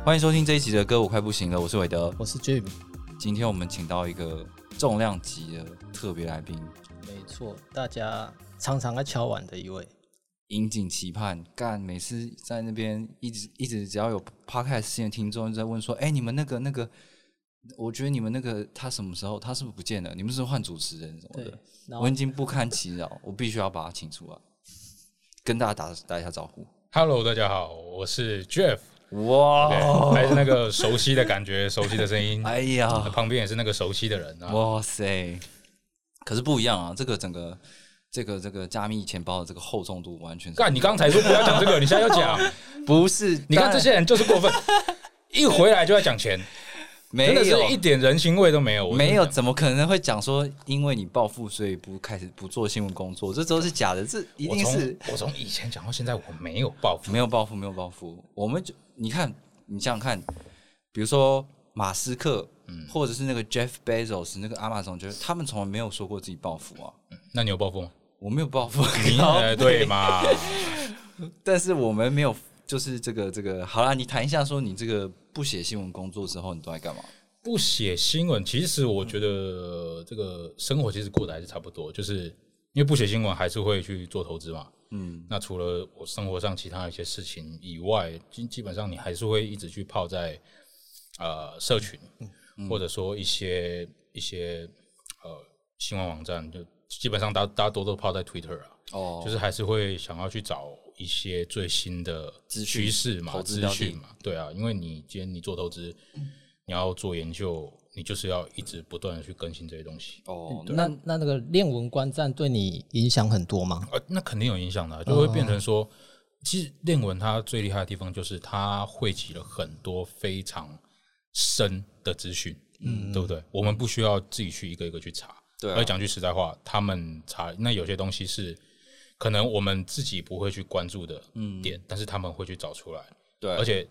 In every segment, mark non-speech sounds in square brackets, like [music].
欢迎收听这一集的歌，我快不行了，我是韦德。我是 Jim，今天我们请到一个重量级的特别来宾，没错，大家常常在敲碗的一位。引颈期盼。干，每次在那边一直一直，只要有 podcast 新的听众就在问说：“哎、你们那个那个，我觉得你们那个他什么时候？他是不是不见了？你们是不是换主持人什么的？”，我已经不堪其扰，我必须要把他请出来，跟大家打打一下招呼。Hello，大家好，我是 Jeff，哇对，还是那个熟悉的感觉，熟悉的声音，哎呀，旁边也是那个熟悉的人啊。哇塞！可是不一样啊，这个整个这个这个加密钱包的这个厚重度完全是干，你刚才说不要讲这个，你现在要讲，[laughs] 不是？你看这些人就是过分，一回来就要讲钱，没真的有是一点人情味都没有。没有，怎么可能会讲说因为你暴富所以不开始不做新闻工作？这都是假的，这一定是我从以前讲到现在，我没有暴富。没有暴富，没有暴富。我们就你看，你想想看，比如说马斯克，嗯或者是那个 Jeff Bezos，那个阿玛总，就是他们从来没有说过自己暴富啊。那你有暴富吗？我没有暴富，对嘛？[laughs] 但是我们没有，就是这个这个，好啦，你谈一下，说你这个不写新闻工作之后，你都在干嘛？不写新闻，其实我觉得这个生活其实过得还是差不多，就是因为不写新闻，还是会去做投资嘛。嗯，那除了我生活上其他一些事情以外，基基本上你还是会一直去泡在呃社群，或者说一些一些呃新闻网站，就基本上大大家都都泡在 Twitter 啊，哦，就是还是会想要去找一些最新的资讯趋势嘛、资讯嘛，对啊，因为你今天你做投资，你要做研究，你就是要一直不断的去更新这些东西。哦，那那那那个练文观战对你影响很多吗？呃，那肯定有影响的啊，就会变成说，其实练文它最厉害的地方就是它汇集了很多非常深的资讯，嗯，对不对？我们不需要自己去一个一个去查，对啊而讲句实在话，他们查那有些东西是可能我们自己不会去关注的点，但是他们会去找出来，嗯对，而且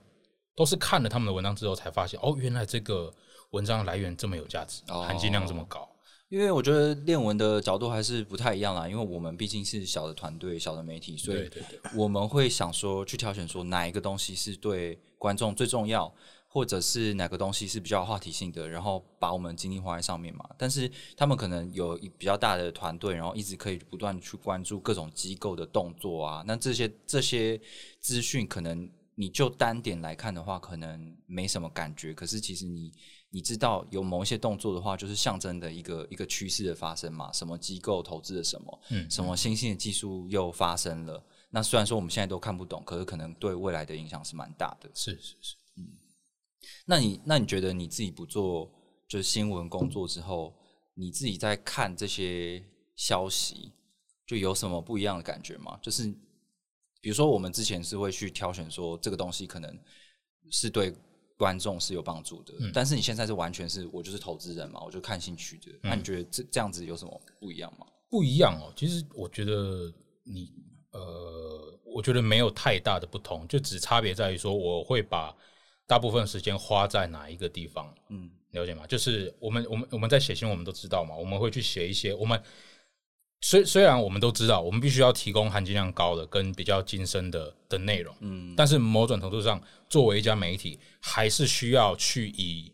都是看了他们的文章之后才发现，哦，原来这个文章来源这么有价值，哦。含金量这么高。因为我觉得练文的角度还是不太一样啦，因为我们毕竟是小的团队、小的媒体，所以我们会想说去挑选说哪一个东西是对观众最重要，或者是哪个东西是比较有话题性的，然后把我们精力花在上面嘛。但是他们可能有一比较大的团队，然后一直可以不断去关注各种机构的动作啊。那这些这些资讯可能你就单点来看的话，可能没什么感觉。可是其实你你知道有某一些动作的话，就是象征的一个一个趋势的发生嘛。什么机构投资了什么，嗯什么新兴的技术又发生了。那虽然说我们现在都看不懂，可是可能对未来的影响是蛮大的。是是是。那你那你觉得你自己不做就是新闻工作之后，你自己在看这些消息，就有什么不一样的感觉吗？就是比如说我们之前是会去挑选说这个东西可能是对观众是有帮助的，但是你现在是完全是我就是投资人嘛，我就看兴趣的。那你觉得这这样子有什么不一样吗？不一样哦。其实我觉得你呃，我觉得没有太大的不同，就只差别在于说，我会把大部分时间花在哪一个地方，嗯，了解吗？就是我们我们我们在写信，我们都知道嘛，我们会去写一些我们。虽虽然我们都知道，我们必须要提供含金量高的跟比较精深的的内容，嗯，但是某种程度上，作为一家媒体，还是需要去以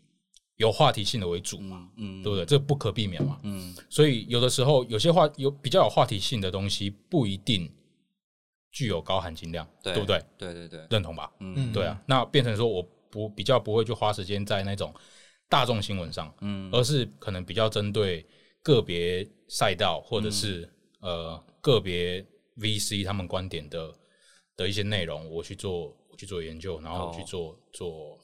有话题性的为主嘛，嗯对不对？这不可避免嘛。嗯所以有的时候有些话有比较有话题性的东西，不一定具有高含金量，对不对？对对对，认同吧？嗯对啊，那变成说我不比较不会去花时间在那种大众新闻上，嗯而是可能比较针对个别赛道或者是、呃个别 VC 他们观点的的一些内容，我去做我去做研究，然后我去哦做、做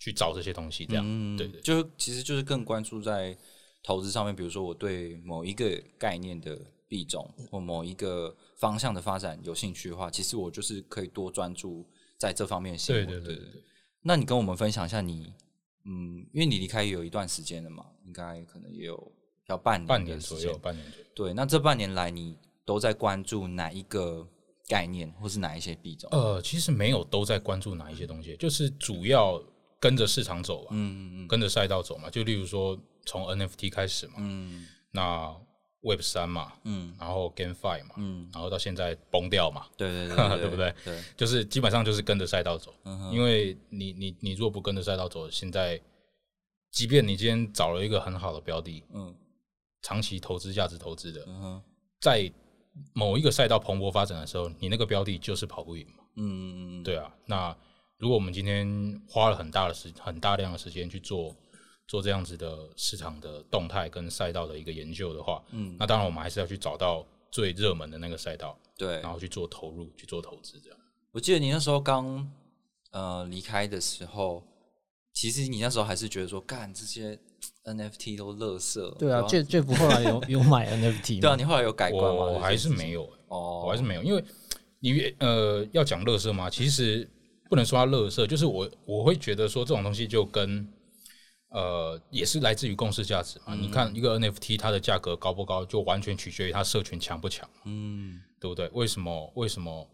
去找这些东西，这样、嗯对对就其实就是更关注在投资上面，比如说我对某一个概念的币种或某一个方向的发展有兴趣的话，其实我就是可以多专注在这方面的新闻。对对对对对。那你跟我们分享一下你，嗯，因为你离开也有一段时间了嘛，应该可能也有要半年半年左右，半年左右。对，那这半年来你都在关注哪一个概念，或是哪一些币种？呃，其实没有都在关注哪一些东西，就是主要跟着市场走吧，嗯嗯跟着赛道走嘛。就例如说从 NFT 开始嘛，嗯那 Web 三嘛，嗯。然后 GameFi 嘛，嗯，然后到现在崩掉嘛，对对对 [laughs] 对不对？对，就是基本上就是跟着赛道走。因为你你你如果不跟着赛道走，现在即便你今天找了一个很好的标的，嗯。长期投资价值投资的，在某一个赛道蓬勃发展的时候，你那个标的就是跑不赢嘛。嗯嗯嗯，对啊，那如果我们今天花了很大的时很大量的时间去做做这样子的市场的动态跟赛道的一个研究的话，嗯那当然我们还是要去找到最热门的那个赛道，对然。后去做投入去做投资这样。我记得你那时候刚呃离开的时候，其实你那时候还是觉得说，干这些 NFT 都垃圾。对啊不要，Jeff Jeff 后来有 [laughs] 有买 NFT 对啊，你后来有改观吗？我还是没有、欸，哦，我还是没有，因为你呃要讲乐色嘛，其实不能说它乐色，就是我我会觉得说这种东西就跟呃也是来自于共识价值嘛。你看一个 NFT 它的价格高不高，就完全取决于它社群强不强，嗯。对不对？为什么为什么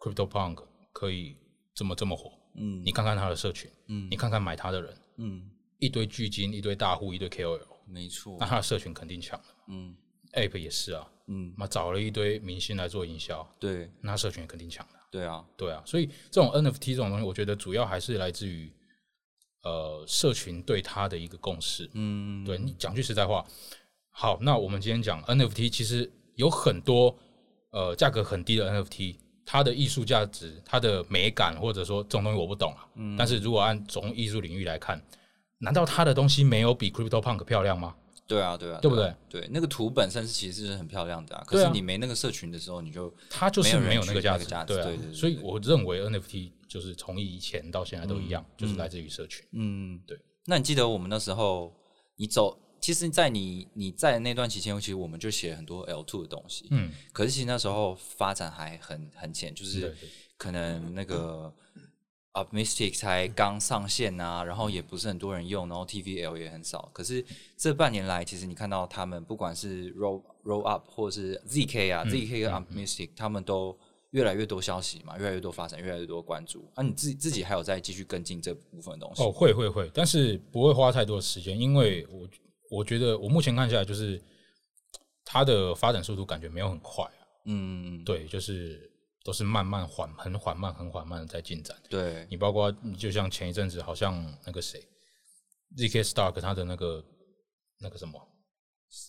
CryptoPunk 可以这么这么火？嗯。你看看它的社群，嗯。你看看买它的人，嗯，一堆巨金，一堆大户，一堆 KOL，没错。那，它的社群肯定强的。嗯。App 也是啊，嗯，那找了一堆明星来做营销，对。那它社群肯定强的。对啊，对啊，所以这种 NFT 这种东西，我觉得主要还是来自于呃社群对它的一个共识。嗯对你讲句实在话，好，那我们今天讲 NFT，其实有很多呃价格很低的 NFT，它的艺术价值、它的美感，或者说这种东西我不懂啊。嗯但是如果按从艺术领域来看，难道它的东西没有比 CryptoPunk 漂亮吗？对啊对啊，对不对？对，那个图本身是其实是很漂亮的啊，可是你没那个社群的时候，你就它就是没有那个价值，对所以我认为 NFT 就是从以前到现在都一样，就是来自于社群。嗯，对。那你记得我们那时候你走，其实，在你你在那段期间，其实我们就写很多 L two 的东西，嗯，可是其实那时候发展还很很浅，就是可能那个 Optimistic 才刚上线啊，然后也不是很多人用，然后 TVL 也很少。可是这半年来，其实你看到他们不管是 Roll Roll Up 或是 ZK 啊、ZK 跟 Optimistic，他们都越来越多消息嘛，越来越多发展，越来越多关注。啊，你自己自己还有在继续跟进这部分的东西？哦，会会会，但是不会花太多的时间，因为我我觉得我目前看下来，就是它的发展速度感觉没有很快啊。嗯，对，就是都是慢慢缓、很缓慢、很缓慢的在进展。对，你包括你就像前一阵子，好像那个谁，ZK Stark 他的那个那个什么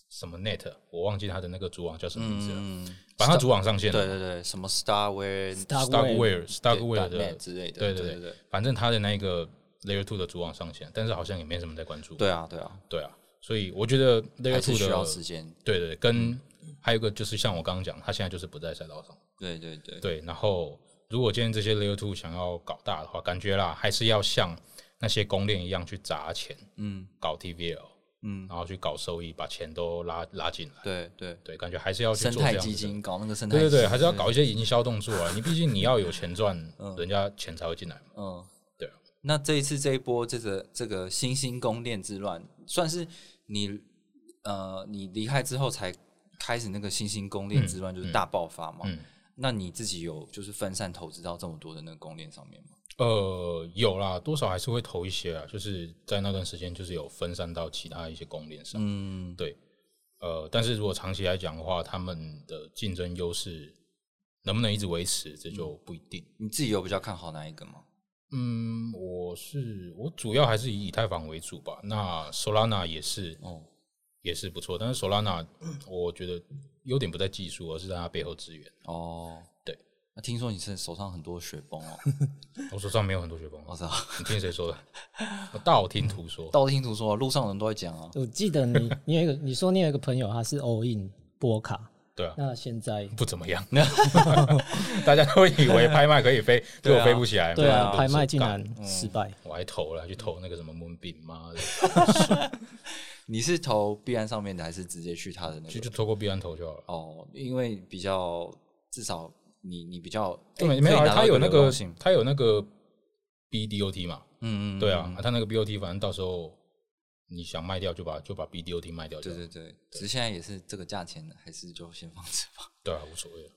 什么 Net，我忘记他的那个主网叫什么名字了。嗯，反正他主网上线了嘛对对对，什么 Starware、，Starkware、Starkware 的之类的，对对对对，反正他的那个 Layer Two 的主网上线，但是好像也没什么在关注。对啊对啊，对啊，所以我觉得 Layer Two 需要的时间。对对，对跟还有一个就是像我刚刚讲，他现在就是不在赛道上。对对对，对，然后如果今天这些 Layer Two 想要搞大的话，感觉啦还是要像那些公链一样去砸钱，嗯搞 TVL，嗯，然后去搞收益，把钱都拉拉进来。对对，对，感觉还是要去生态基金搞那个生态，对对对，还是要搞一些营销动作啊！[laughs] 你毕竟你要有钱赚，人家钱才会进来嘛。嗯，对啊。那这一次这一波这个这个新兴宫殿之乱，算是你呃你离开之后才开始那个新兴宫殿之乱，就是大爆发嘛。嗯那你自己有就是分散投资到这么多的那个宫殿上面吗？呃，有啦，多少还是会投一些啊，就是在那段时间就是有分散到其他一些公链上。嗯，对，呃，但是如果长期来讲的话，他们的竞争优势能不能一直维持，这就不一定。你自己有比较看好哪一个吗？嗯，我是我主要还是以以太坊为主吧。那 Solana 也是哦，也是不错，但是 Solana 我觉得优点不在技术，而是在它背后资源。哦，听说你是手上很多雪崩哦，[laughs] 我手上没有很多雪崩，我操！你听谁说的？我道听途说。道听途说，路上人都在讲啊。我记得你 [laughs] 你有一个你说你有一个朋友他是 all in 波卡，对啊，那现在不怎么样，[laughs] 大家都以为拍卖可以飞，结果飞不起来。对啊，拍卖竟然失败，我还投了，去投那个什么 Moonbeam，妈的，你是投币安上面的，还是直接去他的那就个？就透过币安投就好了。哦，因为比较至少你你比较对，没有啊，他有那个他有那个 BDOT 嘛，嗯嗯，对啊嗯，他那个 BOT 反正到时候你想卖掉就把就把 BDOT 卖掉，对对对，只是现在也是这个价钱的，还是就先放着吧。对啊，无所谓了。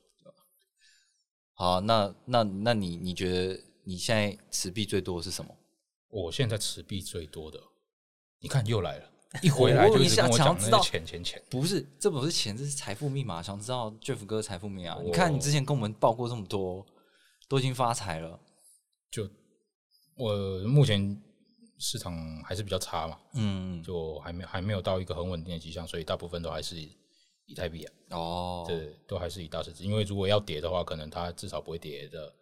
[laughs] 好，那那那你你觉得你现在持币最多的是什么？我现在持币最多的，你看又来了，[laughs] 一回来就一直跟我讲那个钱钱钱。不是，这不是钱，这是财富密码。想知道 Jeff 哥财富密码？你看你之前跟我们报过这么多，都已经发财了。就我目前市场还是比较差嘛，嗯，就还没还没有到一个很稳定的迹象，所以大部分都还是以太币啊，哦，对，都还是以大市值。因为如果要跌的话，可能它至少不会跌的，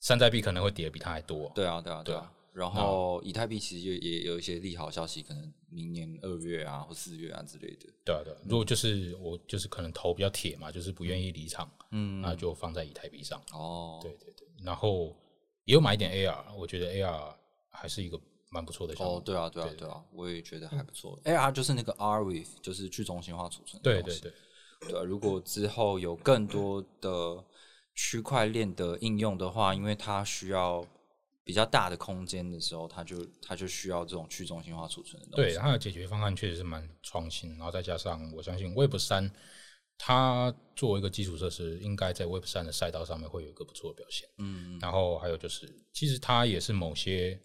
山寨币可能会跌的比它还多。对啊，对啊，对对啊。然后以太币其实也也有一些利好消息，可能明年二月啊或四月啊之类的。对啊，对啊。如果就是我就是可能头比较铁嘛，就是不愿意离场，嗯，那就放在以太币上。哦，对对对，然后也有买一点 AR，我觉得 AR 还是一个蛮不错的项目。哦，对啊，对啊，对对啊，我也觉得还不错。AR 就是那个 R with，就是去中心化储存的。对对对，对啊，如果之后有更多的区块链的应用的话，因为它需要比较大的空间的时候，它就它就需要这种去中心化储存的东对，西。它的解决方案确实是蛮创新，然后再加上我相信 Web 三，它作为一个基础设施，应该在 Web 三的赛道上面会有一个不错的表现。嗯，然后还有就是，其实它也是某些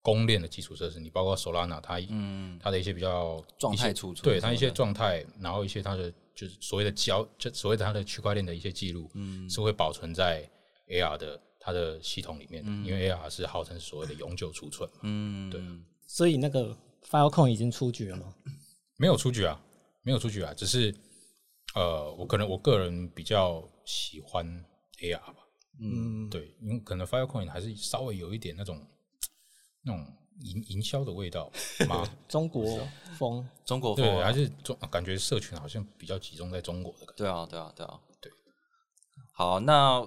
公链的基础设施，你包括 Solana，它嗯它的一些比较状态储存对它一些状态，然后一些它的就是所谓的交，就所谓的它的区块链的一些记录，嗯是会保存在 AR 的它的系统里面的，因为 AR 是号称所谓的永久储存嘛，嗯，对所以那个 Filecoin 已经出局了吗？没有出局啊，没有出局啊，只是呃，我可能我个人比较喜欢 AR 吧，嗯，对，因为可能 Filecoin 还是稍微有一点那种那种营营销的味道嘛，[laughs] 中国风，中国风对，啊还是中感觉社群好像比较集中在中国的感觉。对啊，对啊，对啊，对。好，那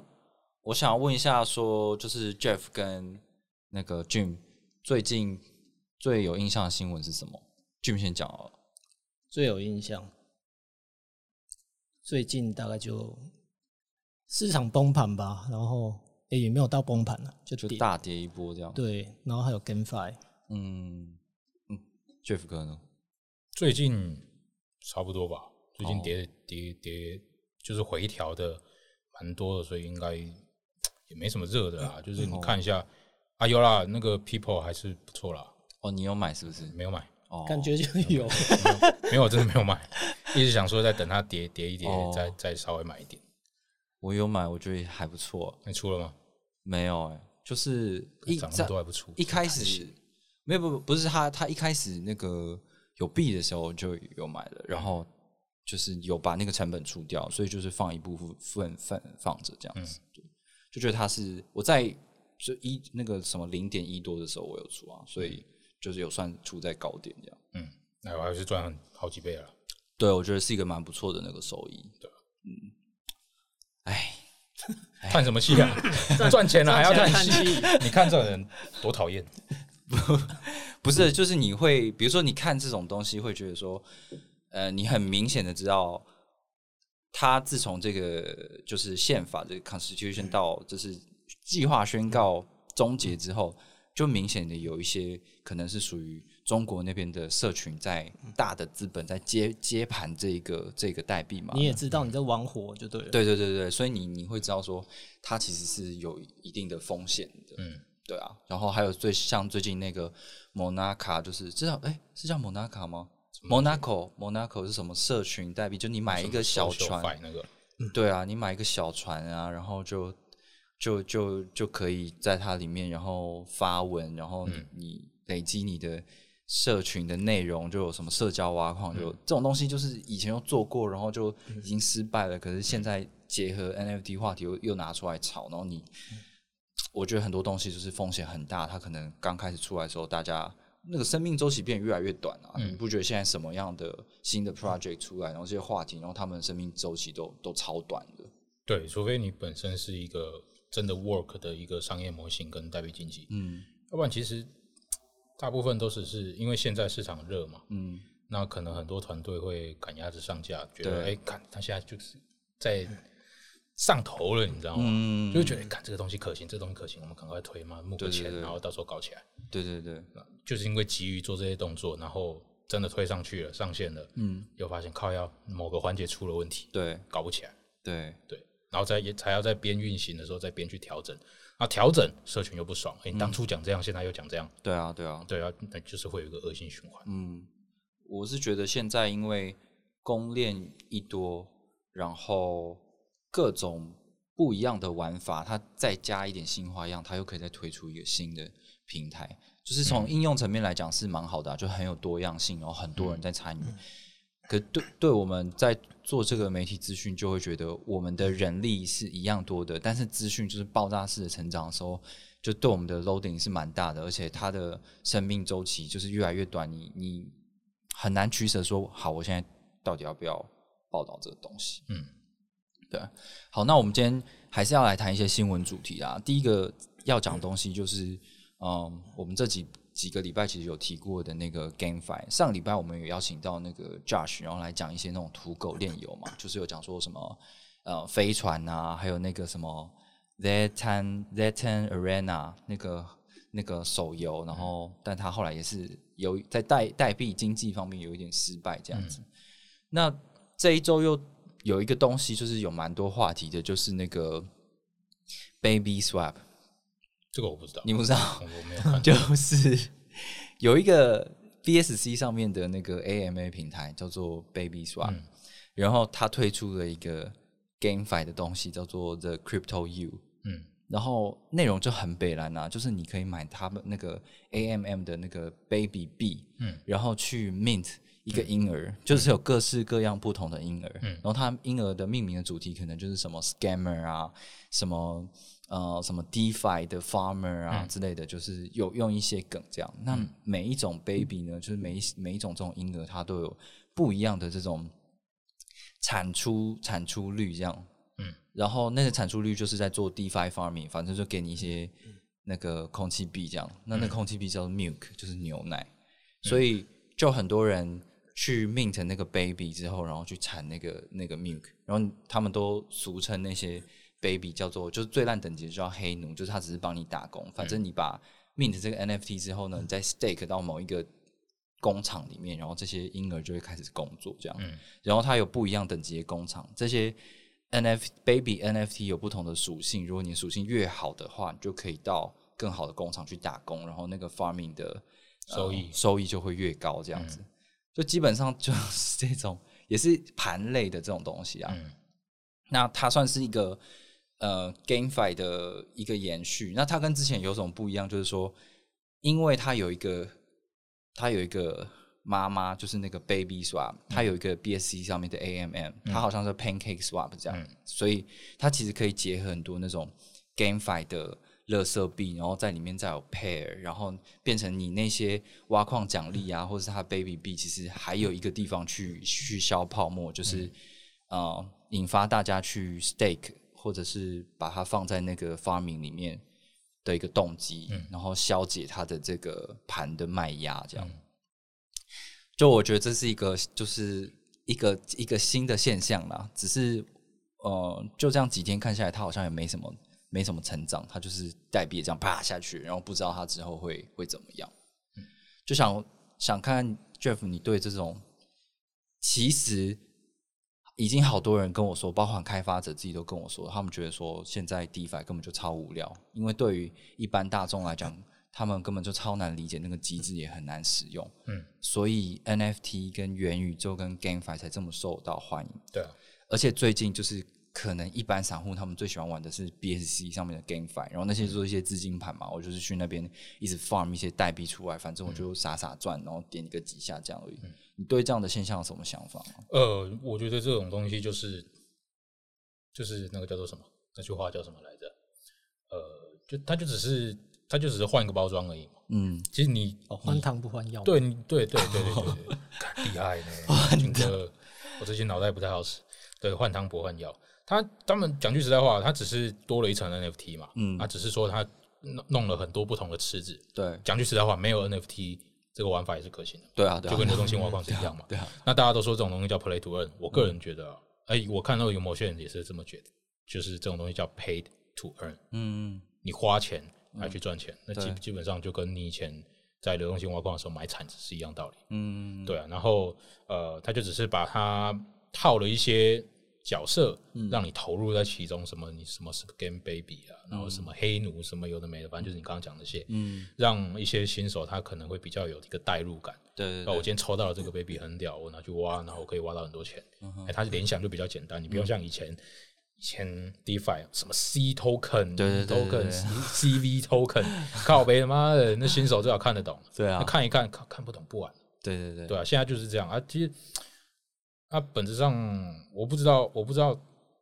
我想要问一下，说就是 Jeff 跟那个 Jim 最近最有印象的新闻是什么？Jim 先讲哦。最有印象。最近大概就市场崩盘吧，然后诶也没有到崩盘了，就就跌。大跌一波这样。，对，然后还有 GameFi，嗯嗯，Jeff 哥呢？最近差不多吧，最近哦跌跌跌就是回调的蛮多的，所以应该也没什么热的啦。就是你看一下啊，有啦，那个 People 还是不错啦，哦，你有买是不是？没有买，哦，感觉就有。没有，真的没有买，一直想说再等它跌跌一跌哦，再再稍微买一点。我有买，我觉得还不错。你出了吗？没有哎、就是一涨那在多还不出，一开始没有不不不是他他一开始那个有币的时候就有买了，然后就是有把那个成本出掉，所以就是放一部分份放着这样子，对，就觉得他是我在就一那个什么零点一多的时候我有出啊，所以就是有算出在高点这样，嗯，那我还是赚好几倍了。对我觉得是一个蛮不错的那个收益，对，嗯，哎，叹什么气啊？赚钱了还要叹气赚钱叹？你看这个人多讨厌！不是，就是你会，比如说你看这种东西，会觉得说，呃，你很明显的知道，他自从这个就是宪法这个 Constitution 到就是计划宣告终结之后，就明显的有一些可能是属于中国那边的社群在大的资本在接接盘这个这个代币嘛，你也知道你在玩火就对了。对对对对，所以你你会知道说，它其实是有一定的风险的。嗯，对啊。然后还有最像最近那个 Monaca，就是知道哎是叫 Monaca 吗？Monaco Monaco 是什么社群代币？就你买一个小船，那个，对啊，你买一个小船啊，然后就就就就可以在它里面，然后发文，然后你,、你累积你的社群的内容，就有什么社交挖矿，就、这种东西，就是以前又做过，然后就已经失败了，可是现在结合 NFT 话题又又拿出来炒，然后你，我觉得很多东西就是风险很大，它可能刚开始出来的时候，大家。那个生命周期变得越来越短啊！你不觉得现在什么样的新的 project 出来，然后这些话题，然后他们的生命周期都都超短的。对，除非你本身是一个真的 work 的一个商业模型跟代币经济，嗯要不然其实大部分都只是因为现在市场热嘛，嗯，那可能很多团队会赶鸭子上架，觉得哎，看他现在就是在上头了，你知道吗？嗯。就会觉得，看这个东西可行，这个东西可行，我们赶快推嘛，募个钱，然后到时候搞起来。对对对，就是因为急于做这些动作，然后真的推上去了，上线了，嗯，又发现靠要某个环节出了问题，对。搞不起来，对。对，然后再也才要在边运行的时候再边去调整，啊，调整社群又不爽，哎、你当初讲这样，现在又讲这样，对啊对啊，对啊，那就是会有一个恶性循环。嗯，我是觉得现在因为公链一多，然后各种不一样的玩法，它再加一点新花样，它又可以再推出一个新的平台。就是从应用层面来讲是蛮好的、啊，就很有多样性，然后很多人在参与。可对对我们在做这个媒体资讯，就会觉得我们的人力是一样多的，但是资讯就是爆炸式的成长的时候，就对我们的 loading 是蛮大的，而且它的生命周期就是越来越短，你你很难取舍说，好，我现在到底要不要报道这个东西？嗯，对。好，那我们今天还是要来谈一些新闻主题啦。第一个要讲的东西就是，嗯，我们这几几个礼拜其实有提过的那个 GameFi。上个礼拜我们有邀请到那个 Josh，然后来讲一些那种土狗炼油嘛，就是有讲说什么呃飞船啊，还有那个什么 Zetan Zetan Arena 那个那个手游，然后但他后来也是有在代代币经济方面有一点失败这样子。那这一周又有一个东西，就是有蛮多话题的，就是那个 Baby Swap，这个我不知道，你不知道？我我没有看，就是有一个 BSC 上面的那个 AMA 平台叫做 Baby Swap，、嗯。然后它推出了一个 GameFi 的东西，叫做 The Crypto U。嗯。然后内容就很北蓝啊，就是你可以买他们那个 AMM 的那个 Baby B，，嗯。然后去 mint 一个婴儿，就是有各式各样不同的婴儿，嗯然后他婴儿的命名的主题可能就是什么 scammer 啊，什么呃什么 DeFi 的 farmer 啊、嗯之类的，就是有用一些梗这样。那每一种 baby 呢，就是每一每一种这种婴儿，它都有不一样的这种产出产出率这样。嗯，然后那个产出率就是在做 DeFi farming，反正就给你一些那个空气币这样。那那空气币叫做 milk，就是牛奶。所以就很多人去 mint 那个 baby 之后，然后去产那个那个 milk，然后他们都俗称那些 baby 叫做就是最烂等级的叫黑奴，就是他只是帮你打工。反正你把 mint 这个 NFT 之后呢，你再 stake 到某一个工厂里面，然后这些婴儿就会开始工作这样。嗯然后它有不一样等级的工厂，这些 NFT baby NFT 有不同的属性。如果你的属性越好的话，你就可以到更好的工厂去打工，然后那个 farming 的、呃收益收益就会越高，这样嗯子。就基本上就是这种，也是盘类的这种东西啊。嗯那它算是一个呃 GameFi 的一个延续。那它跟之前有什么不一样？就是说，因为它有一个它有一个妈妈，就是那个 Baby Swap，它有一个 BSC 上面的 AMM，、它好像是 Pancake Swap 这样，嗯所以它其实可以结合很多那种 GameFi 的。乐色币，然后在里面再有 pair，然后变成你那些挖矿奖励啊，或者是它 baby 币，其实还有一个地方去去消泡沫，就是、呃引发大家去 stake，或者是把它放在那个 farming 里面的一个动机，然后消解它的这个盘的卖压，这样。就我觉得这是一个就是一个一个新的现象啦，只是呃就这样几天看下来，它好像也没什么没什么成长，他就是代币这样啪下去，然后不知道他之后会会怎么样。就想想看 Jeff，你对这种其实已经好多人跟我说，包括开发者自己都跟我说，他们觉得说现在 DeFi 根本就超无聊，因为对于一般大众来讲，他们根本就超难理解那个机制，也很难使用。嗯，所以 NFT 跟元宇宙跟 GameFi 才这么受到欢迎。对啊，而且最近就是可能一般散户他们最喜欢玩的是 BSC 上面的 GameFi，然后那些做一些资金盘嘛，我就是去那边一直 farm 一些代币出来，反正我就傻傻赚，然后点一个几下这样而已。你对这样的现象有什么想法吗？呃，我觉得这种东西就是就是那个叫做什么？那句话叫什么来着？呃，就它就只是它就只是换一个包装而已嘛。嗯，其实你哦，换汤不换药。，对你对对对对对 [laughs] 厉害呢，军哥，我最近脑袋不太好使。对，换汤不换药。他他们讲句实在话，他只是多了一层 NFT 嘛，嗯啊，只是说他弄弄了很多不同的池子。对讲句实在话，没有 NFT 这个玩法也是可行的，对啊，对啊，就跟流动性挖矿是一样嘛。对啊，那大家都说这种东西叫 Play to Earn，我个人觉得啊，哎、我看到有某些人也是这么觉得。就是这种东西叫 paid to earn，嗯你花钱来去赚钱，那基基本上就跟你以前在流动性挖矿的时候买铲子是一样道理。嗯，对啊，然后呃，他就只是把它套了一些角色，嗯让你投入在其中，什么你什么是 Game Baby 啊，然后什么黑奴，什么有的没的，反正就是你刚刚讲那些，嗯，让一些新手他可能会比较有一个代入感。对那我今天抽到了这个 baby 很屌，我拿去挖，然后我可以挖到很多钱。嗯哎、它联想就比较简单，你不用像以前。以前 DeFi 什么 C token、token、对 [laughs] CV token，靠北他妈的，那新手最好看得懂，[laughs] 对啊看一看看看不懂不玩。对对对对啊，现在就是这样啊。其实啊，本质上我不知道，我不知道，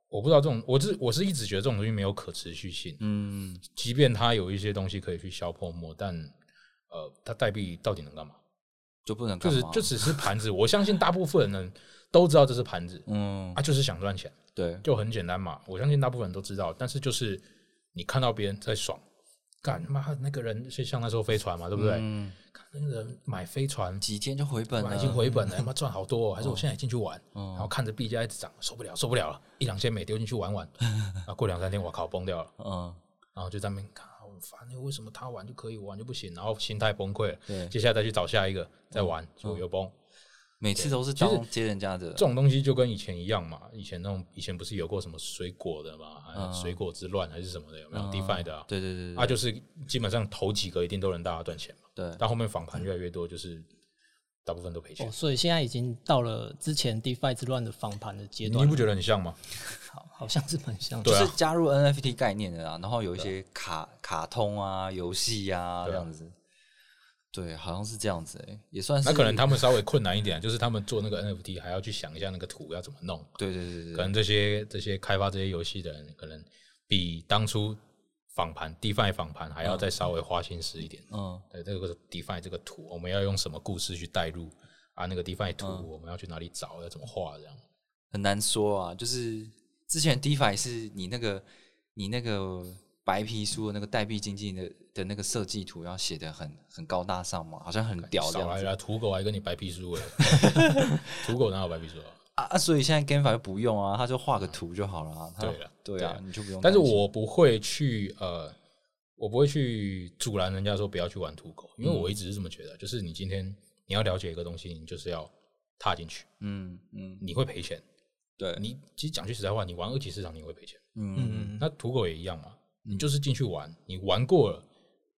我不知道这种，我是我是一直觉得这种东西没有可持续性。嗯，即便它有一些东西可以去消泡沫，但呃，它代币到底能干嘛？就不能就是就只是盘子。我相信大部分人都知道这是盘子，嗯啊，就是想赚钱，对就很简单嘛。我相信大部分人都知道，但是就是你看到别人在爽，干妈那个人就像那时候飞船嘛，对不对？嗯，看那个人买飞船，几天就回本了，已经回本了，他妈赚好多、哦，还是我现在进去玩，嗯然后看着币价一直涨，受不了，受不了了，一两千美丢进去玩玩，[laughs] 然后过两三天，我靠，崩掉了，嗯，然后就在那边看，很烦，为什么他玩就可以，我玩就不行，然后心态崩溃了，对，接下来再去找下一个再玩，就又崩。每次都是其实当接人家的这，种东西就跟以前一样嘛，以前那种以前不是有过什么水果的嘛，嗯。水果之乱还是什么的，有没有嗯。DeFi 的啊？对对对对，啊，就是基本上头几个一定都能大家赚钱嘛，对，但后面访盘越来越多，就是大部分都赔钱。哦，。所以现在已经到了之前 DeFi 之乱的访盘的阶段，你不觉得很像吗？[laughs] 好好像是蛮像就是加入 NFT 概念的啊，然后有一些卡卡通啊、游戏啊。这样子，对，好像是这样子哎，也算是那可能他们稍微困难一点，就是他们做那个 NFT 还要去想一下那个图要怎么弄。对对对对可能这些这些开发这些游戏的人，可能比当初访盘 DeFi 访盘还要再稍微花心思一点。嗯对，这个 DeFi 这个图，我们要用什么故事去带入啊？那个 DeFi 图嗯我们要去哪里找？要怎么画？这样很难说啊，就是之前 DeFi 是你那个你那个白皮书的那个代币经济的的那个设计图要写的很很高大上嘛，好像很屌这样子少来了，土狗还跟你白皮书哎，[laughs] 土狗哪有白皮书啊？啊啊，所以现在 GameFi 就不用啊，他就画个图就好了啊。他对了对啊，你就不用。但是我不会去呃，我不会去阻拦人家说不要去玩土狗，因为我一直是这么觉得，就是你今天你要了解一个东西，你就是要踏进去，嗯嗯，你会赔钱。对，你其实讲句实在话，你玩二级市场你会赔钱，嗯嗯，那土狗也一样嘛，你就是进去玩，你玩过了，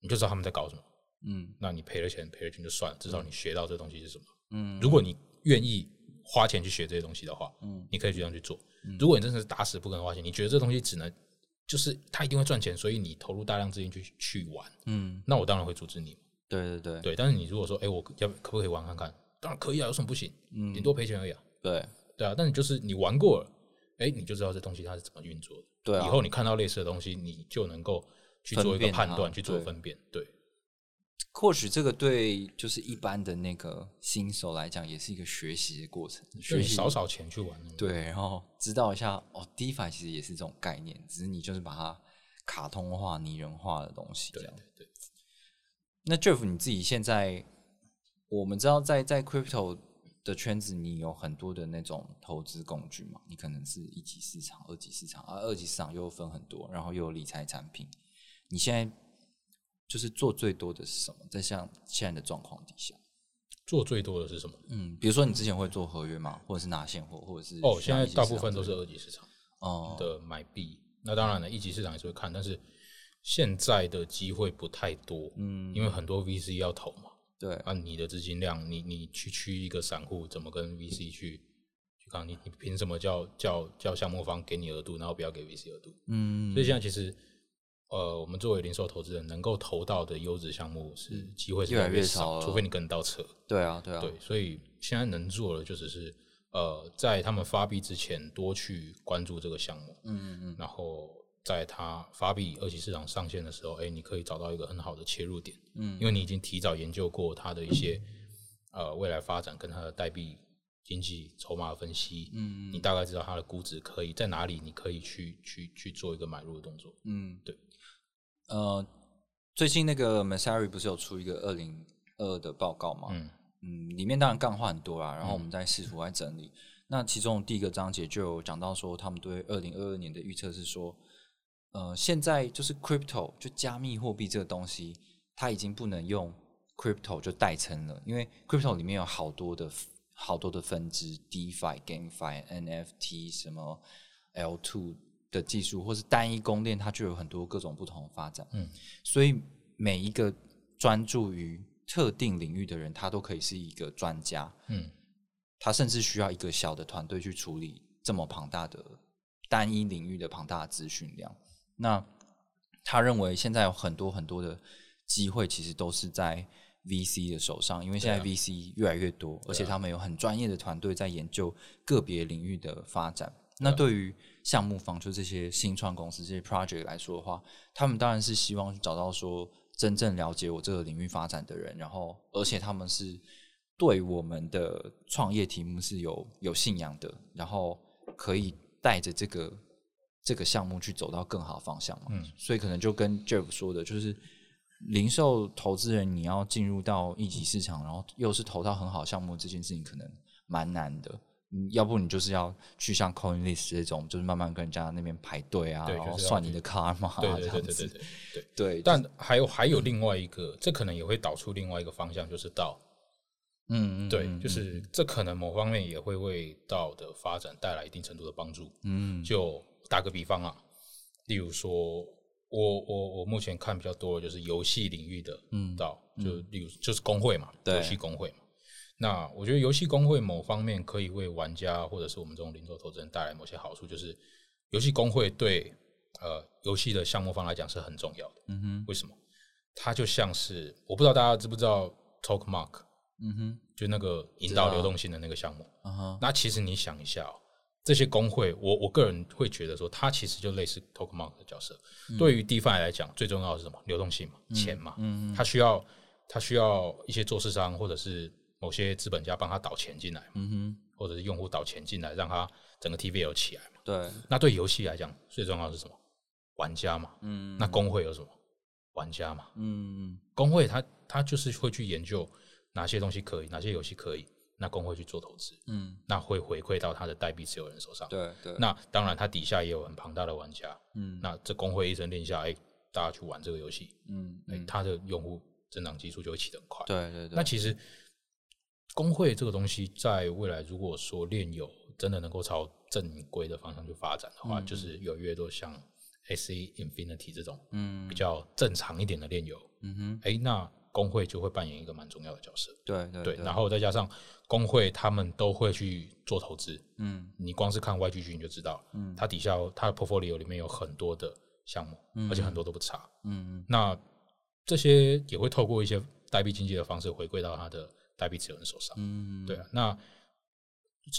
你就知道他们在搞什么。嗯那你赔了钱，赔了钱就算了，至少你学到这东西是什么。嗯，如果你愿意花钱去学这些东西的话，嗯你可以这样去做。如果你真的是打死不肯花钱，你觉得这东西只能就是它一定会赚钱，所以你投入大量资金去去玩，嗯，那我当然会阻止你。对对对对，但是你如果说，哎、我要可不可以玩看看？当然可以啊，有什么不行？嗯顶多赔钱而已啊。对对啊，但你就是你玩过了，哎、你就知道这东西它是怎么运作的。对啊以后你看到类似的东西，你就能够去做一个判断，去做分辨。对，或许这个对就是一般的那个新手来讲，也是一个学习的过程，学习少少钱去玩。对，然后知道一下哦，DeFi 其实也是这种概念，只是你就是把它卡通化、拟人化的东西这样。对，那 Jeff 你自己现在，我们知道在在 Crypto 的圈子，你有很多的那种投资工具嘛，你可能是一级市场、二级市场，啊，二级市场又分很多，然后又有理财产品。你现在就是做最多的是什么？在像现在的状况底下，做最多的是什么？嗯，比如说你之前会做合约嘛，或者是拿现货，或者是哦，现在大部分都是二级市场的哦，的买币。那当然了，一级市场也是会看，但是现在的机会不太多，嗯，因为很多 VC 要投嘛。对，按你的资金量，你你去区一个散户，怎么跟 VC 去去看？你你凭什么叫叫叫项目方给你额度，然后不要给 VC 额度？嗯，所以现在其实，呃，我们作为零售投资人，能够投到的优质项目是机会是越来越越少了除非你跟到车。对啊，对啊，对，所以现在能做的就只是呃，在他们发币之前多去关注这个项目，嗯嗯嗯，然后在它发币二级市场上线的时候，哎，你可以找到一个很好的切入点，嗯，因为你已经提早研究过它的一些呃未来发展跟它的代币经济筹码分析，嗯你大概知道它的估值可以在哪里，你可以去去去做一个买入的动作。嗯，对。呃，最近那个 Masari 不是有出一个二零二的报告嘛？嗯嗯，里面当然干话很多啦，然后我们在试图在整理。那其中第一个章节就有讲到说，他们对二零二二年的预测是说，呃，现在就是 crypto 就加密货币这个东西，它已经不能用 crypto 就代称了，因为 crypto 里面有好多的好多的分支，DeFi、GameFi、NFT 什么 L two 的技术，或是单一公链，它就有很多各种不同的发展。嗯，所以每一个专注于特定领域的人，他都可以是一个专家。嗯，他甚至需要一个小的团队去处理这么庞大的单一领域的庞大的资讯量。那他认为现在有很多很多的机会，其实都是在 VC 的手上，因为现在 VC 越来越多，而且他们有很专业的团队在研究个别领域的发展。那对于项目方，就这些新创公司、这些 project 来说的话，他们当然是希望去找到说真正了解我这个领域发展的人，然后而且他们是对我们的创业题目是有有信仰的，然后可以带着这个这个项目去走到更好的方向嘛。嗯所以可能就跟 Jeff 说的，就是零售投资人你要进入到一级市场，然后又是投到很好项目，这件事情可能蛮难的。嗯，要不你就是要去像 CoinList 这种，就是慢慢跟人家那边排队啊，对然后就是算你的对啊，这样对对对对子。对对。对，但还有还有另外一个，这可能也会导出另外一个方向，就是道。嗯嗯，对，嗯就是这可能某方面也会为道的发展带来一定程度的帮助。嗯就打个比方啊，例如说，我我我目前看比较多的就是游戏领域的嗯道，就例如就是工会嘛，对游戏工会嘛。那我觉得游戏工会某方面可以为玩家或者是我们这种零售投资人带来某些好处，就是游戏工会对呃游戏的项目方来讲是很重要的。嗯哼为什么？它就像是我不知道大家知不知道 Talk Mark，嗯哼就那个引导流动性的那个项目。啊哈那其实你想一下哦，这些工会，我我个人会觉得说，它其实就类似 Talk Mark 的角色。对于 DeFi 来讲，最重要的是什么？流动性嘛，钱嘛。嗯它需要它需要一些做市商或者是某些资本家帮他导钱进来嘛，嗯哼，或者是用户导钱进来，让他整个 TVL 起来嘛。对，那对游戏来讲，最重要的是什么？玩家嘛。嗯那工会有什么？玩家嘛。嗯工会他他就是会去研究哪些东西可以，哪些游戏可以，那工会去做投资，嗯，那会回馈到他的代币持有人手上。对对，那当然，他底下也有很庞大的玩家。嗯那这工会一声令下，哎、大家去玩这个游戏，嗯哎、嗯，它的用户增长基数就会起得很快。对对对，那其实工会这个东西，在未来如果说链友真的能够朝正规的方向去发展的话，嗯就是有越多像 S A Infinity 这种嗯。比较正常一点的链友，嗯哼，哎、那工会就会扮演一个蛮重要的角色。对对对，然后再加上工会他们都会去做投资，嗯。你光是看 YGG 你就知道，嗯。它底下它的 portfolio 里面有很多的项目，嗯。而且很多都不差。嗯。那这些也会透过一些代币经济的方式回归到它的代币持有人手上。嗯，对啊，那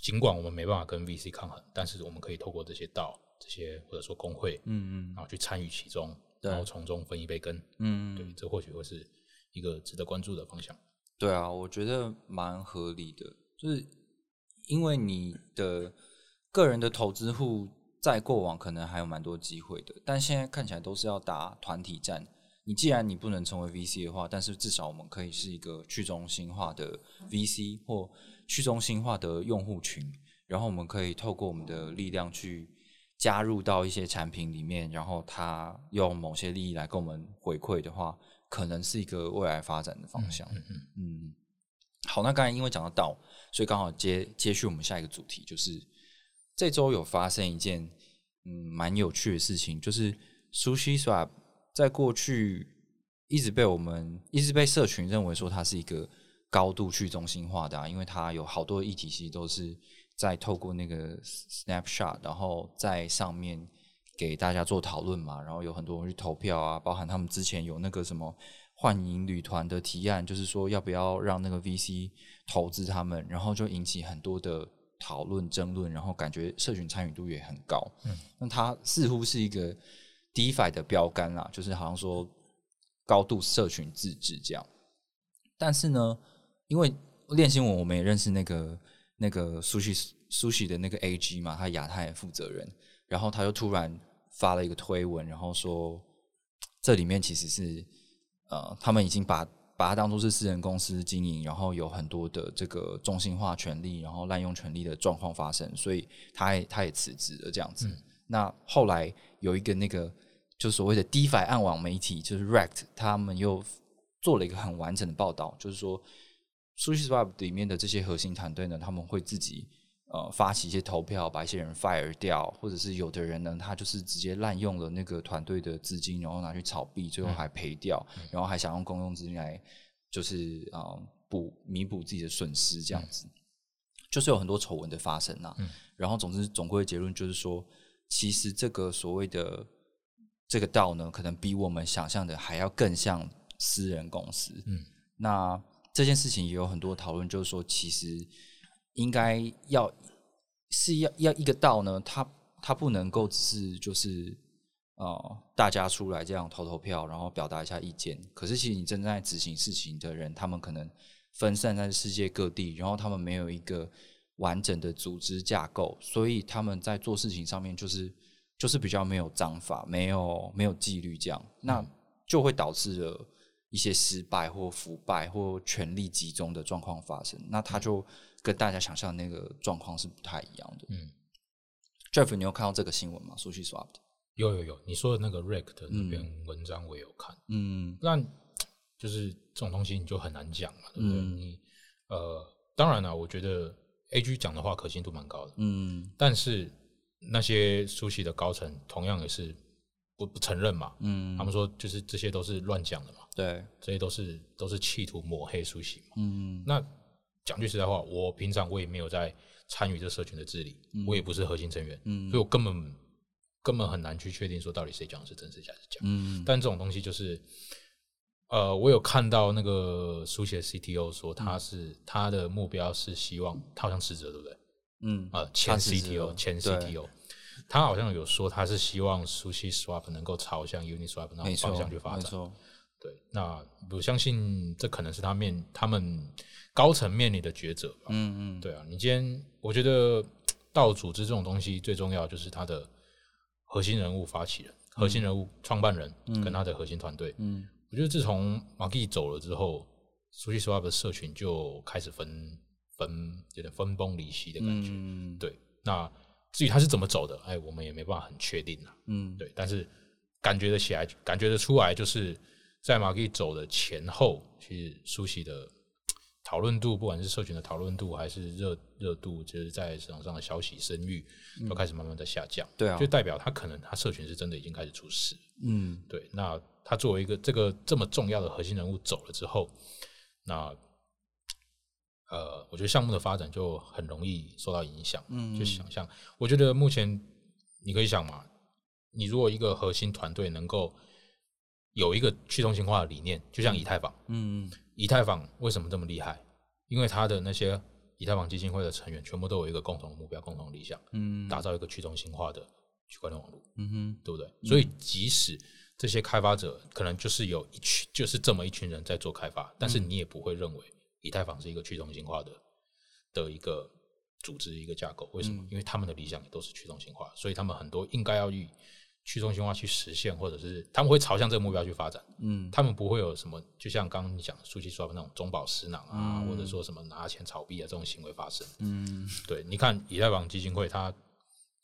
尽管我们没办法跟 VC 抗衡，但是我们可以透过这些道、这些或者说工会，嗯嗯然后去参与其中，然后从中分一杯羹。嗯，对，这或许会是一个值得关注的方向。对啊，我觉得蛮合理的，就是因为你的个人的投资户在过往可能还有蛮多机会的，但现在看起来都是要打团体战。你既然你不能成为 VC 的话，但是至少我们可以是一个去中心化的 VC 或去中心化的用户群，然后我们可以透过我们的力量去加入到一些产品里面，然后它用某些利益来跟我们回馈的话，可能是一个未来发展的方向。嗯嗯，嗯，好，那刚才因为讲到道，所以刚好接接续我们下一个主题，就是这周有发生一件嗯蛮有趣的事情，就是 Sushi Swap 在过去一直被我们一直被社群认为说它是一个高度去中心化的、啊，因为它有好多议题其实都是在透过那个 Snapshot，然后在上面给大家做讨论嘛，然后有很多人去投票啊，包含他们之前有那个什么幻影旅团的提案，就是说要不要让那个 VC 投资他们，然后就引起很多的讨论争论，然后感觉社群参与度也很高。嗯，那它似乎是一个 DeFi 的标杆啦，就是好像说高度社群自治这样。但是呢，因为练新闻我们也认识那个那个苏西苏西的那个 AG 嘛，他亚太的负责人，然后他就突然发了一个推文，然后说这里面其实是呃，他们已经把把它当做是私人公司经营，然后有很多的这个中心化权利，然后滥用权利的状况发生，所以他也他也辞职了这样子。那后来有一个那个就所谓的 DeFi 暗网媒体，就是 Rect，他们又做了一个很完整的报道，就是说 SushiSwap 里面的这些核心团队呢，他们会自己呃发起一些投票，把一些人 fire 掉，或者是有的人呢，他就是直接滥用了那个团队的资金，然后拿去炒币，最后还赔掉，然后还想用公用资金来就是啊补弥补自己的损失，这样子，就是有很多丑闻的发生啊。然后总之总归结论就是说，其实这个所谓的这个道呢，可能比我们想象的还要更像私人公司。嗯，那这件事情也有很多讨论，就是说，其实应该要是要要一个道呢，它它不能够只是就是呃大家出来这样投投票，然后表达一下意见。可是其实你正在执行事情的人，他们可能分散在世界各地，然后他们没有一个完整的组织架构，所以他们在做事情上面就是就是比较没有章法，没有没有纪律，这样那就会导致了一些失败或腐败或权力集中的状况发生。那他就跟大家想象那个状况是不太一样的。嗯，Jeff，你有看到这个新闻吗？Sushi Swap，有有有，你说的那个 Rec 的那篇文章我也有看，嗯。那 [tsk] 就是这种东西你就很难讲嘛，对不对？嗯。你呃，当然了，我觉得 A G 讲的话可信度蛮高的，嗯。但是那些苏西的高层同样也是不不承认嘛，嗯，他们说就是这些都是乱讲的嘛，对，这些都是都是企图抹黑苏西嘛。嗯。那讲句实在话，我平常我也没有在参与这社群的治理，我也不是核心成员，嗯。所以我根本根本很难去确定说到底谁讲的是真，谁讲的是假。嗯。但这种东西就是，呃，我有看到那个书写 CTO 说他是、他的目标是希望他好像辞职了，对不对？嗯。呃，前 CTO 前 CTO，他好像有说他是希望 Sushi Swap 能够朝向 Uniswap 那种方向去发展。对，那我相信这可能是他面他们高层面临的抉择吧。嗯嗯。对啊，你今天我觉得到组织这种东西最重要就是他的核心人物、发起人、核心人物、创办人跟他的核心团队。嗯。我觉得自从马蒂走了之后，Sushi Swap 的社群就开始分分有点分崩离析的感觉。嗯对，那至于他是怎么走的，哎，我们也没办法很确定啊。嗯对，但是感觉得起来，感觉得出来，就是在马蒂走的前后，其实苏西的讨论度，不管是社群的讨论度，还是热热度，就是在市场上的消息声誉，都开始慢慢的下降。对啊就代表他可能他社群是真的已经开始出事。嗯对，那他作为一个这个这么重要的核心人物走了之后，那呃，我觉得项目的发展就很容易受到影响。嗯就想象，我觉得目前你可以想嘛，你如果一个核心团队能够有一个去中心化的理念，就像以太坊，嗯以太坊为什么这么厉害？因为它的那些以太坊基金会的成员全部都有一个共同的目标、共同的理想，嗯打造一个去中心化的区块链网络。嗯哼对不对？所以即使这些开发者可能就是有一群，就是这么一群人在做开发，但是你也不会认为以太坊是一个去中心化的的一个组织、一个架构。为什么？因为他们的理想也都是去中心化，所以他们很多应该要以去中心化去实现，或者是他们会朝向这个目标去发展。嗯他们不会有什么，就像刚刚你讲的数据刷那种中饱私囊啊，或者说什么拿钱炒币啊这种行为发生。嗯对，你看以太坊基金会，他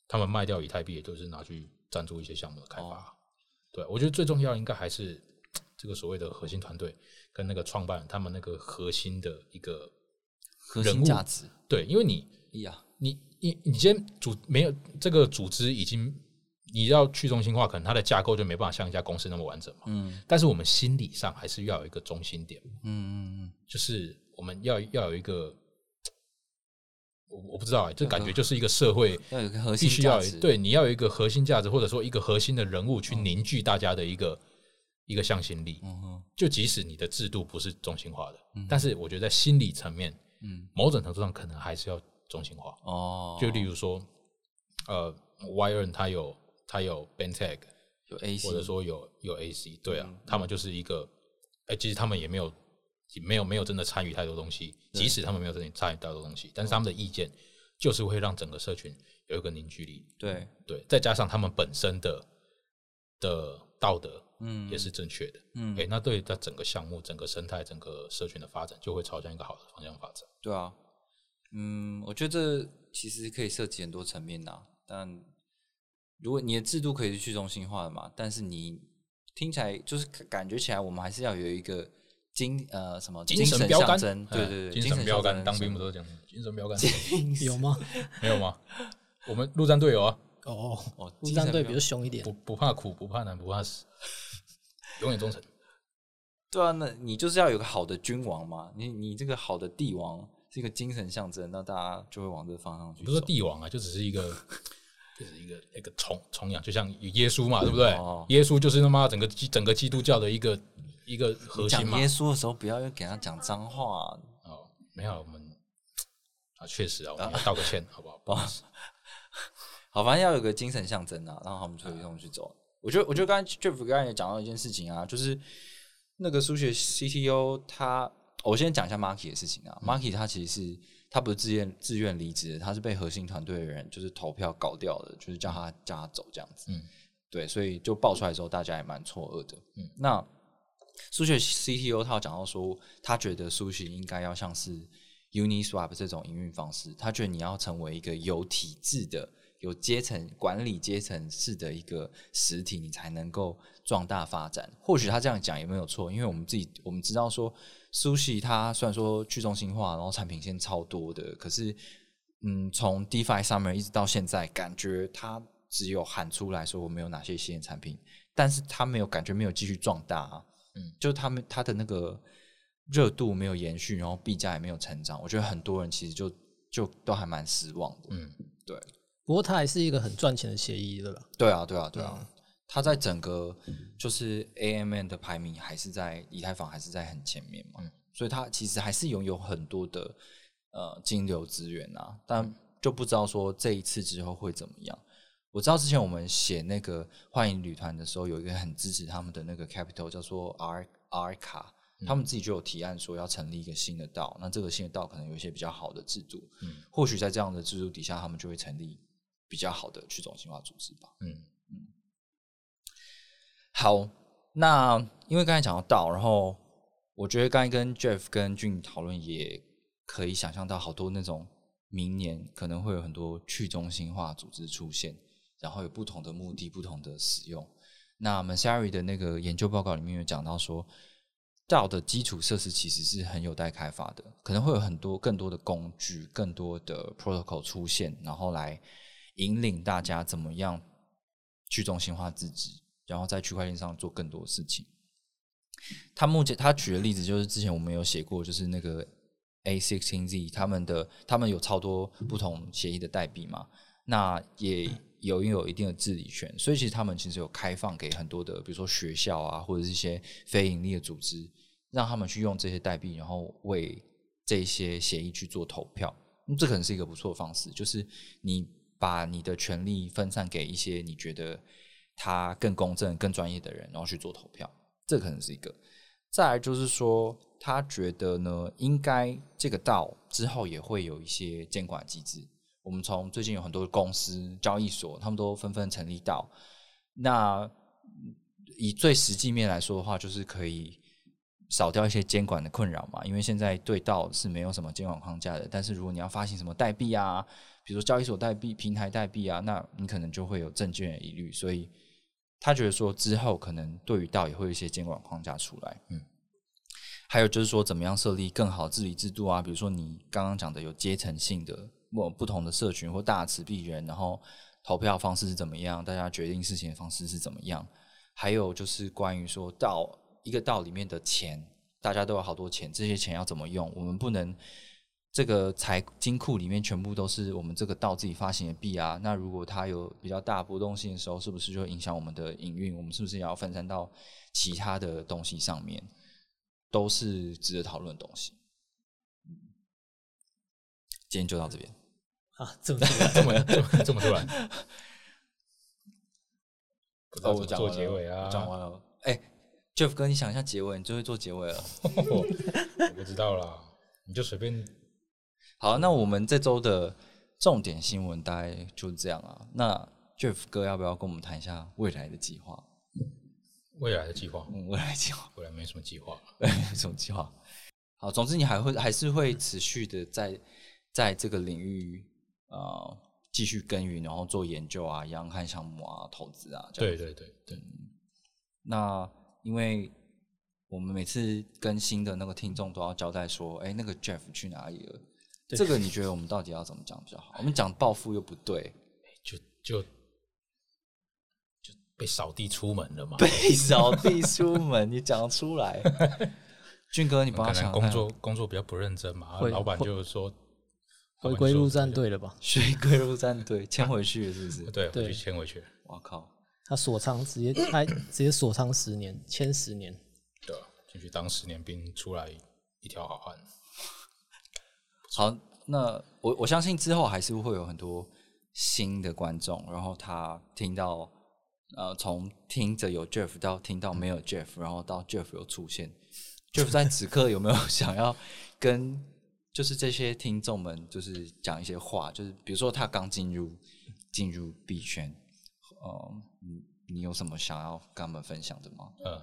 他们卖掉以太币，也都是拿去赞助一些项目的开发。对，我觉得最重要应该还是这个所谓的核心团队跟那个创办人他们那个核心的一个核人物心价值对，因为你呀你你你今天组没有这个组织已经你要去中心化，可能它的架构就没办法像一家公司那么完整嘛。嗯但是我们心理上还是要有一个中心点，嗯嗯嗯就是我们要要有一个。我我不知道哎、这感觉就是一个社会要有一个核必心须要对你要有一个核心价值，或者说一个核心的人物去凝聚大家的一个、一个向心力。嗯哼就即使你的制度不是中心化的，嗯但是我觉得在心理层面，嗯某种程度上可能还是要中心化。哦就例如说，呃，Wire 它有它有 Bentag，有 A C 或者说有有 AC，对嗯啊，他们就是一个，哎、其实他们也没有没有没有真的参与太多东西，即使他们没有真的参与太多东西，但是他们的意见就是会让整个社群有一个凝聚力，对对，再加上他们本身的的道德嗯，也是正确的，嗯哎、那对它整个项目、整个生态、整个社群的发展，就会朝向一个好的方向发展。对啊，嗯，我觉得这其实可以涉及很多层面呐。但如果你的制度可以是去中心化的嘛，但是你听起来就是感感觉起来，我们还是要有一个精呃什么精神标杆，对哎对对，精神标杆，当兵不都是这样？精神标杆有吗？[laughs] 没有吗？我们陆战队有啊，哦，哦，陆战队比较凶一点不，不怕苦，不怕难，不怕死，永远忠诚。对啊，那你就是要有个好的君王嘛，你你这个好的帝王是一个精神象征，那大家就会往这个方向去不是。帝王啊，就只是一个，就是一个一个崇崇仰，就像耶稣嘛，对不对？哦耶稣就是他妈整个基整个基督教的一个一个核讲心嘛耶。稣的时候，不要给他讲脏话、哦，没有，我们啊，确实啊，我们要道个歉，好不好？不好 [laughs] 好，反正要有个精神象征啊，然后他们就会这种去走。我觉得，我觉得刚才 Jeff 刚才也讲到一件事情啊，就是那个数学 CTO 他，我先讲一下 Marky 的事情啊。Marky 他其实是他不是自愿自愿离职的，他是被核心团队的人就是投票搞掉的，就是叫他叫他走这样子。嗯，对，所以就爆出来之后，大家也蛮错愕的。嗯，那数学 CTO 他有讲到说，他觉得数学应该要像是 Uniswap 这种营运方式，他觉得你要成为一个有体制的、有阶层管理阶层式的一个实体，你才能够壮大发展。或许他这样讲也没有错，因为我们自己我们知道说，Sushi 它虽然说去中心化，然后产品线超多的，可是嗯，从 DeFi Summer 一直到现在，感觉它只有喊出来说我们有哪些新的产品，但是它没有感觉没有继续壮大、啊，嗯，就是他们他的那个热度没有延续，然后币价也没有成长，我觉得很多人其实就就都还蛮失望的，嗯，对，不过它还是一个很赚钱的协议，对吧？对啊，对啊，对啊，它在整个就是 AMN 的排名还是在以太坊还是在很前面嘛，所以它其实还是拥有很多的呃金流资源啊，但就不知道说这一次之后会怎么样。我知道之前我们写那个幻影旅团的时候，有一个很支持他们的那个 capital 叫做 R R 卡，他们自己就有提案说要成立一个新的道，那这个新的道可能有一些比较好的制度，嗯或许在这样的制度底下，他们就会成立比较好的去中心化组织吧。嗯嗯好，那因为刚才讲到道，然后我觉得刚才跟 Jeff 跟俊讨论，也可以想象到好多那种明年可能会有很多去中心化组织出现，然后有不同的目的、不同的使用。那 Masary 的那个研究报告里面有讲到说，道的基础设施其实是很有待开发的，可能会有很多更多的工具、更多的 protocol 出现，然后来引领大家怎么样去中心化自己，然后在区块链上做更多事情。他目前他举的例子就是之前我们有写过，就是那个 A sixteen Z 他们的他们有超多不同协议的代币嘛，那也有拥有一定的治理权，所以其实他们其实有开放给很多的，比如说学校啊，或者是一些非盈利的组织，让他们去用这些代币，然后为这些协议去做投票。那这可能是一个不错的方式，就是你把你的权利分散给一些你觉得他更公正、更专业的人，然后去做投票，这可能是一个。再来就是说，他觉得呢，应该这个道之后也会有一些监管机制。我们从最近有很多公司、交易所，他们都纷纷成立道。那以最实际面来说的话，就是可以少掉一些监管的困扰嘛。因为现在对道是没有什么监管框架的，但是如果你要发行什么代币啊，比如说交易所代币、平台代币啊，那你可能就会有证券的疑虑。所以他觉得说之后可能对于道也会有一些监管框架出来。嗯，还有就是说怎么样设立更好治理制度啊，比如说你刚刚讲的有阶层性的不不同的社群或大持币人，然后投票方式是怎么样，大家决定事情的方式是怎么样，还有就是关于说道一个道里面的钱，大家都有好多钱，这些钱要怎么用？我们不能这个财金库里面全部都是我们这个道自己发行的币啊。那如果它有比较大波动性的时候，是不是就会影响我们的营运？我们是不是也要分散到其他的东西上面？都是值得讨论的东西。嗯今天就到这边。啊，这么这么这么这么突然，[laughs] 不知道哦，怎么做我讲结尾啊我？讲完了。哎、j e f f 哥，你想一下结尾，你就会做结尾了。[laughs] 我不知道啦，你就随便好，那我们这周的重点新闻大概就是这样啊。那 Jeff 哥要不要跟我们谈一下未来的计划？未来的计划，嗯，未来计划，[laughs] 未来没什么计划。[laughs] 没什么计划。好，总之你还会还是会持续的在在这个领域呃继续耕耘，然后做研究啊、央看项目啊、投资啊。这样对对对对，那因为我们每次更新的那个听众都要交代说，哎，那个 Jeff 去哪里了？对这个你觉得我们到底要怎么讲比较好？我们讲暴富又不对，就就就被扫地出门了嘛。被扫地出门，你讲出来？[laughs] 俊哥，你帮他可想工作工作比较不认真嘛，会老板就是说回归陆战，队了吧？[laughs] 回归陆战队签回去是不是？对，对回去签回去，我靠！他锁仓直接他直接锁仓十年，签十年。对，进去当十年兵，出来一条好汉。好，那我我相信之后还是会有很多新的观众，然后他听到呃，从听着有 Jeff 到听到没有 Jeff，然后到 Jeff 有出现，Jeff 在此刻有没有 [laughs] 想要跟就是这些听众们就是讲一些话？就是比如说他刚进入进入币圈，呃，你你有什么想要跟他们分享的吗？嗯，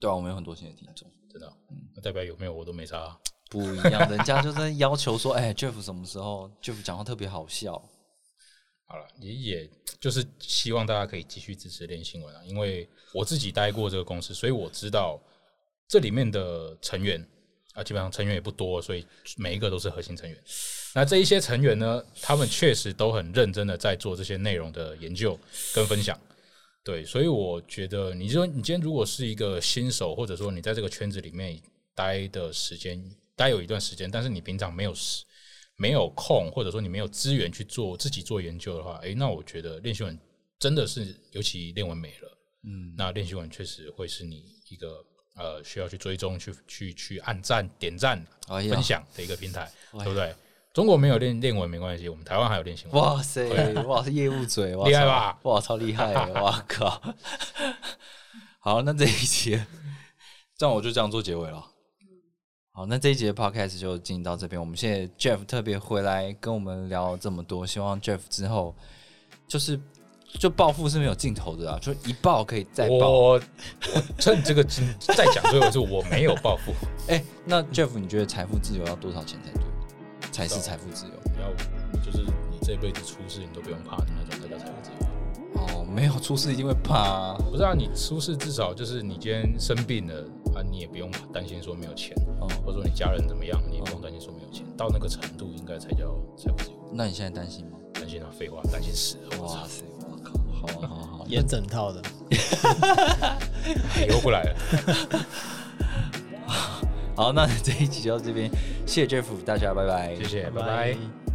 对啊，我们有很多新的听众。真的，嗯，那代表有没有我都没差。不一样，人家就在要求说，哎，Jeff 什么时候？Jeff 讲话特别好笑，好了，也也就是希望大家可以继续支持练新闻啊，因为我自己待过这个公司，所以我知道这里面的成员啊，基本上成员也不多，所以每一个都是核心成员。那这一些成员呢，他们确实都很认真的在做这些内容的研究跟分享。对，所以我觉得，你说你今天如果是一个新手，或者说你在这个圈子里面待的时间待有一段时间，但是你平常没有时没有空，或者说你没有资源去做自己做研究的话，诶，那我觉得练习文真的是，尤其练文美了，嗯，那练习文确实会是你一个呃需要去追踪、去去去按赞、点赞、哎分享的一个平台，哎对不对？中国没有练练文没关系，我们台湾还有练习文。哇塞，哇，是业务嘴，哇厉害吧哇，超厉害，哇靠！好，那这一期，这样我就这样做结尾了。好，那这一节 podcast 就进行到这边。我们谢谢 Jeff 特别回来跟我们聊这么多，希望 Jeff 之后就是就暴富是没有尽头的啊，就一暴可以再暴。我我趁这个机再讲最后一次，我没有暴富，[laughs] 哎、那 Jeff 你觉得财富自由要多少钱才对？才是财富自由？要就是你这辈子出事你都不用怕的那种，才叫财富自由。哦，没有出事一定会怕啊。不是啊，你出事至少就是你今天生病了啊，你也不用担心说没有钱，哦，或者说你家人怎么样，你也不用担心说没有钱。到那个程度，应该才叫财富自由。那你现在担心吗？担心啊，废话，担心死哇，塞，我靠，好啊好啊好啊，演整套的。以后不来了。[laughs] 好，那这一集就到这边，谢谢 Jeff，大家拜拜，谢谢，拜拜。拜